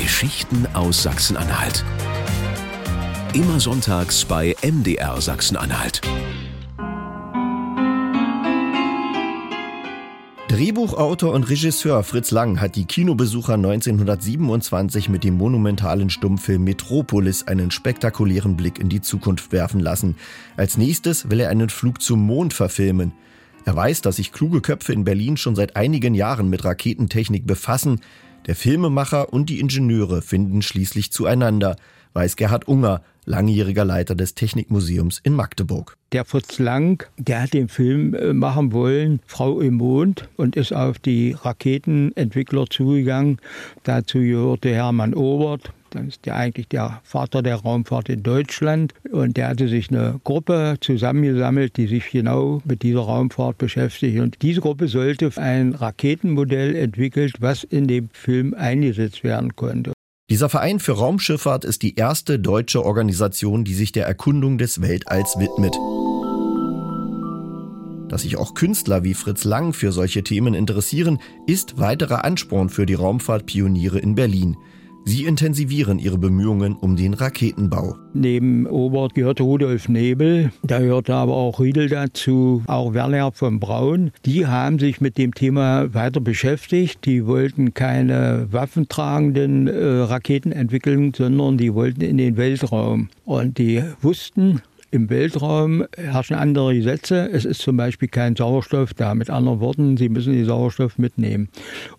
Geschichten aus Sachsen-Anhalt. Immer sonntags bei MDR Sachsen-Anhalt. Drehbuchautor und Regisseur Fritz Lang hat die Kinobesucher 1927 mit dem monumentalen Stummfilm Metropolis einen spektakulären Blick in die Zukunft werfen lassen. Als nächstes will er einen Flug zum Mond verfilmen. Er weiß, dass sich kluge Köpfe in Berlin schon seit einigen Jahren mit Raketentechnik befassen. Der Filmemacher und die Ingenieure finden schließlich zueinander, weiß Gerhard Unger, langjähriger Leiter des Technikmuseums in Magdeburg. Der Fritz Lang, der hat den Film äh, machen wollen, Frau im Mond, und ist auf die Raketenentwickler zugegangen. Dazu gehörte Hermann Obert, das ist ja eigentlich der Vater der Raumfahrt in Deutschland. Und der hatte sich eine Gruppe zusammengesammelt, die sich genau mit dieser Raumfahrt beschäftigt. Und diese Gruppe sollte ein Raketenmodell entwickelt, was in dem Film eingesetzt werden konnte. Dieser Verein für Raumschifffahrt ist die erste deutsche Organisation, die sich der Erkundung des Weltalls widmet. Dass sich auch Künstler wie Fritz Lang für solche Themen interessieren, ist weiterer Ansporn für die Raumfahrtpioniere in Berlin. Sie intensivieren ihre Bemühungen um den Raketenbau. Neben Obert gehört Rudolf Nebel, da gehört aber auch Riedel dazu, auch Werner von Braun. Die haben sich mit dem Thema weiter beschäftigt. Die wollten keine waffentragenden äh, Raketen entwickeln, sondern die wollten in den Weltraum. Und die wussten, im Weltraum herrschen andere Gesetze. Es ist zum Beispiel kein Sauerstoff da. Mit anderen Worten, Sie müssen den Sauerstoff mitnehmen.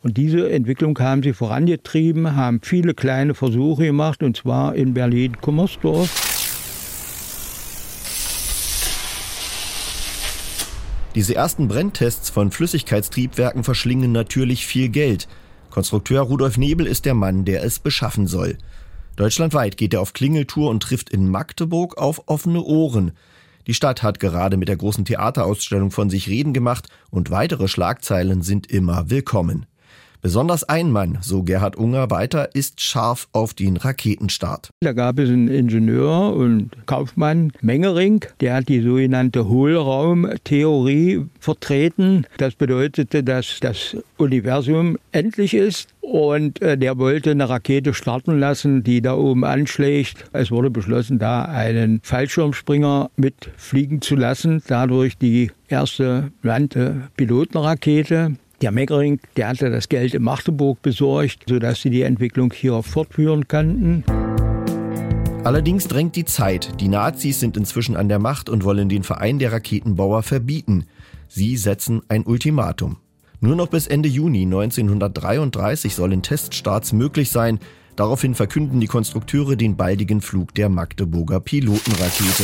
Und diese Entwicklung haben Sie vorangetrieben, haben viele kleine Versuche gemacht, und zwar in Berlin-Kummersdorf. Diese ersten Brenntests von Flüssigkeitstriebwerken verschlingen natürlich viel Geld. Konstrukteur Rudolf Nebel ist der Mann, der es beschaffen soll. Deutschlandweit geht er auf Klingeltour und trifft in Magdeburg auf offene Ohren. Die Stadt hat gerade mit der großen Theaterausstellung von sich reden gemacht und weitere Schlagzeilen sind immer willkommen. Besonders ein Mann, so Gerhard Unger weiter, ist scharf auf den Raketenstart. Da gab es einen Ingenieur und Kaufmann, Mengering, der hat die sogenannte Hohlraumtheorie vertreten. Das bedeutete, dass das Universum endlich ist und äh, der wollte eine Rakete starten lassen, die da oben anschlägt. Es wurde beschlossen, da einen Fallschirmspringer mitfliegen zu lassen, dadurch die erste bemannte Pilotenrakete. Der Meckering, der hatte das Geld in Magdeburg besorgt, sodass sie die Entwicklung hier fortführen konnten. Allerdings drängt die Zeit. Die Nazis sind inzwischen an der Macht und wollen den Verein der Raketenbauer verbieten. Sie setzen ein Ultimatum. Nur noch bis Ende Juni 1933 sollen Teststarts möglich sein. Daraufhin verkünden die Konstrukteure den baldigen Flug der Magdeburger Pilotenrakete.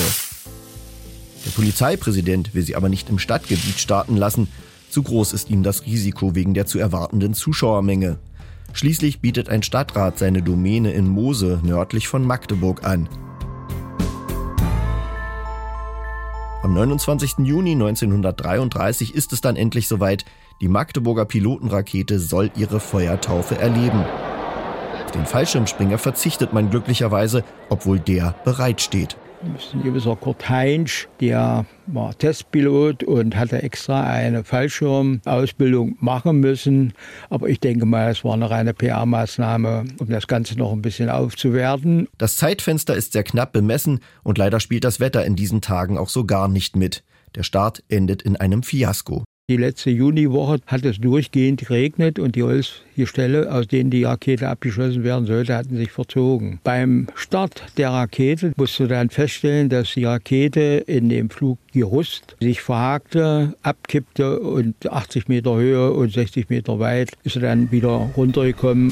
Der Polizeipräsident will sie aber nicht im Stadtgebiet starten lassen. Zu groß ist ihm das Risiko wegen der zu erwartenden Zuschauermenge. Schließlich bietet ein Stadtrat seine Domäne in Mose nördlich von Magdeburg an. Am 29. Juni 1933 ist es dann endlich soweit. Die Magdeburger Pilotenrakete soll ihre Feuertaufe erleben. Auf den Fallschirmspringer verzichtet man glücklicherweise, obwohl der bereitsteht ist ein gewisser Kurt Heinsch, der war Testpilot und hatte extra eine Fallschirmausbildung machen müssen. Aber ich denke mal, es war eine reine PR-Maßnahme, um das Ganze noch ein bisschen aufzuwerten. Das Zeitfenster ist sehr knapp bemessen und leider spielt das Wetter in diesen Tagen auch so gar nicht mit. Der Start endet in einem Fiasko. Die letzte Juniwoche hat es durchgehend geregnet und die Holzgestelle, aus denen die Rakete abgeschossen werden sollte, hatten sich verzogen. Beim Start der Rakete musste dann feststellen, dass die Rakete in dem Fluggerüst sich verhakte, abkippte und 80 Meter Höhe und 60 Meter weit ist sie dann wieder runtergekommen.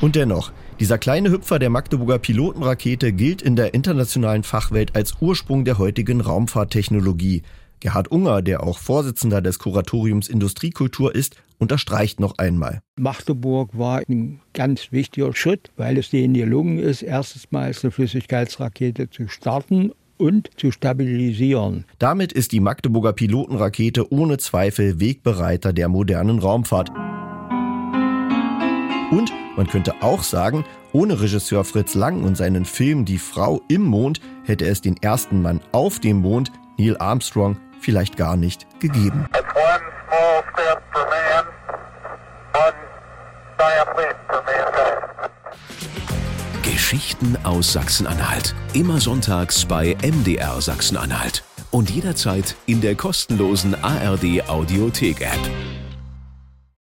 Und dennoch, dieser kleine Hüpfer der Magdeburger Pilotenrakete gilt in der internationalen Fachwelt als Ursprung der heutigen Raumfahrttechnologie. Gerhard Unger, der auch Vorsitzender des Kuratoriums Industriekultur ist, unterstreicht noch einmal. Magdeburg war ein ganz wichtiger Schritt, weil es denen gelungen ist, erstmals eine Flüssigkeitsrakete zu starten und zu stabilisieren. Damit ist die Magdeburger Pilotenrakete ohne Zweifel Wegbereiter der modernen Raumfahrt. Man könnte auch sagen, ohne Regisseur Fritz Lang und seinen Film Die Frau im Mond hätte es den ersten Mann auf dem Mond, Neil Armstrong, vielleicht gar nicht gegeben. One step for man, one giant leap for mankind. Geschichten aus Sachsen-Anhalt. Immer sonntags bei MDR Sachsen-Anhalt. Und jederzeit in der kostenlosen ARD Audiothek-App.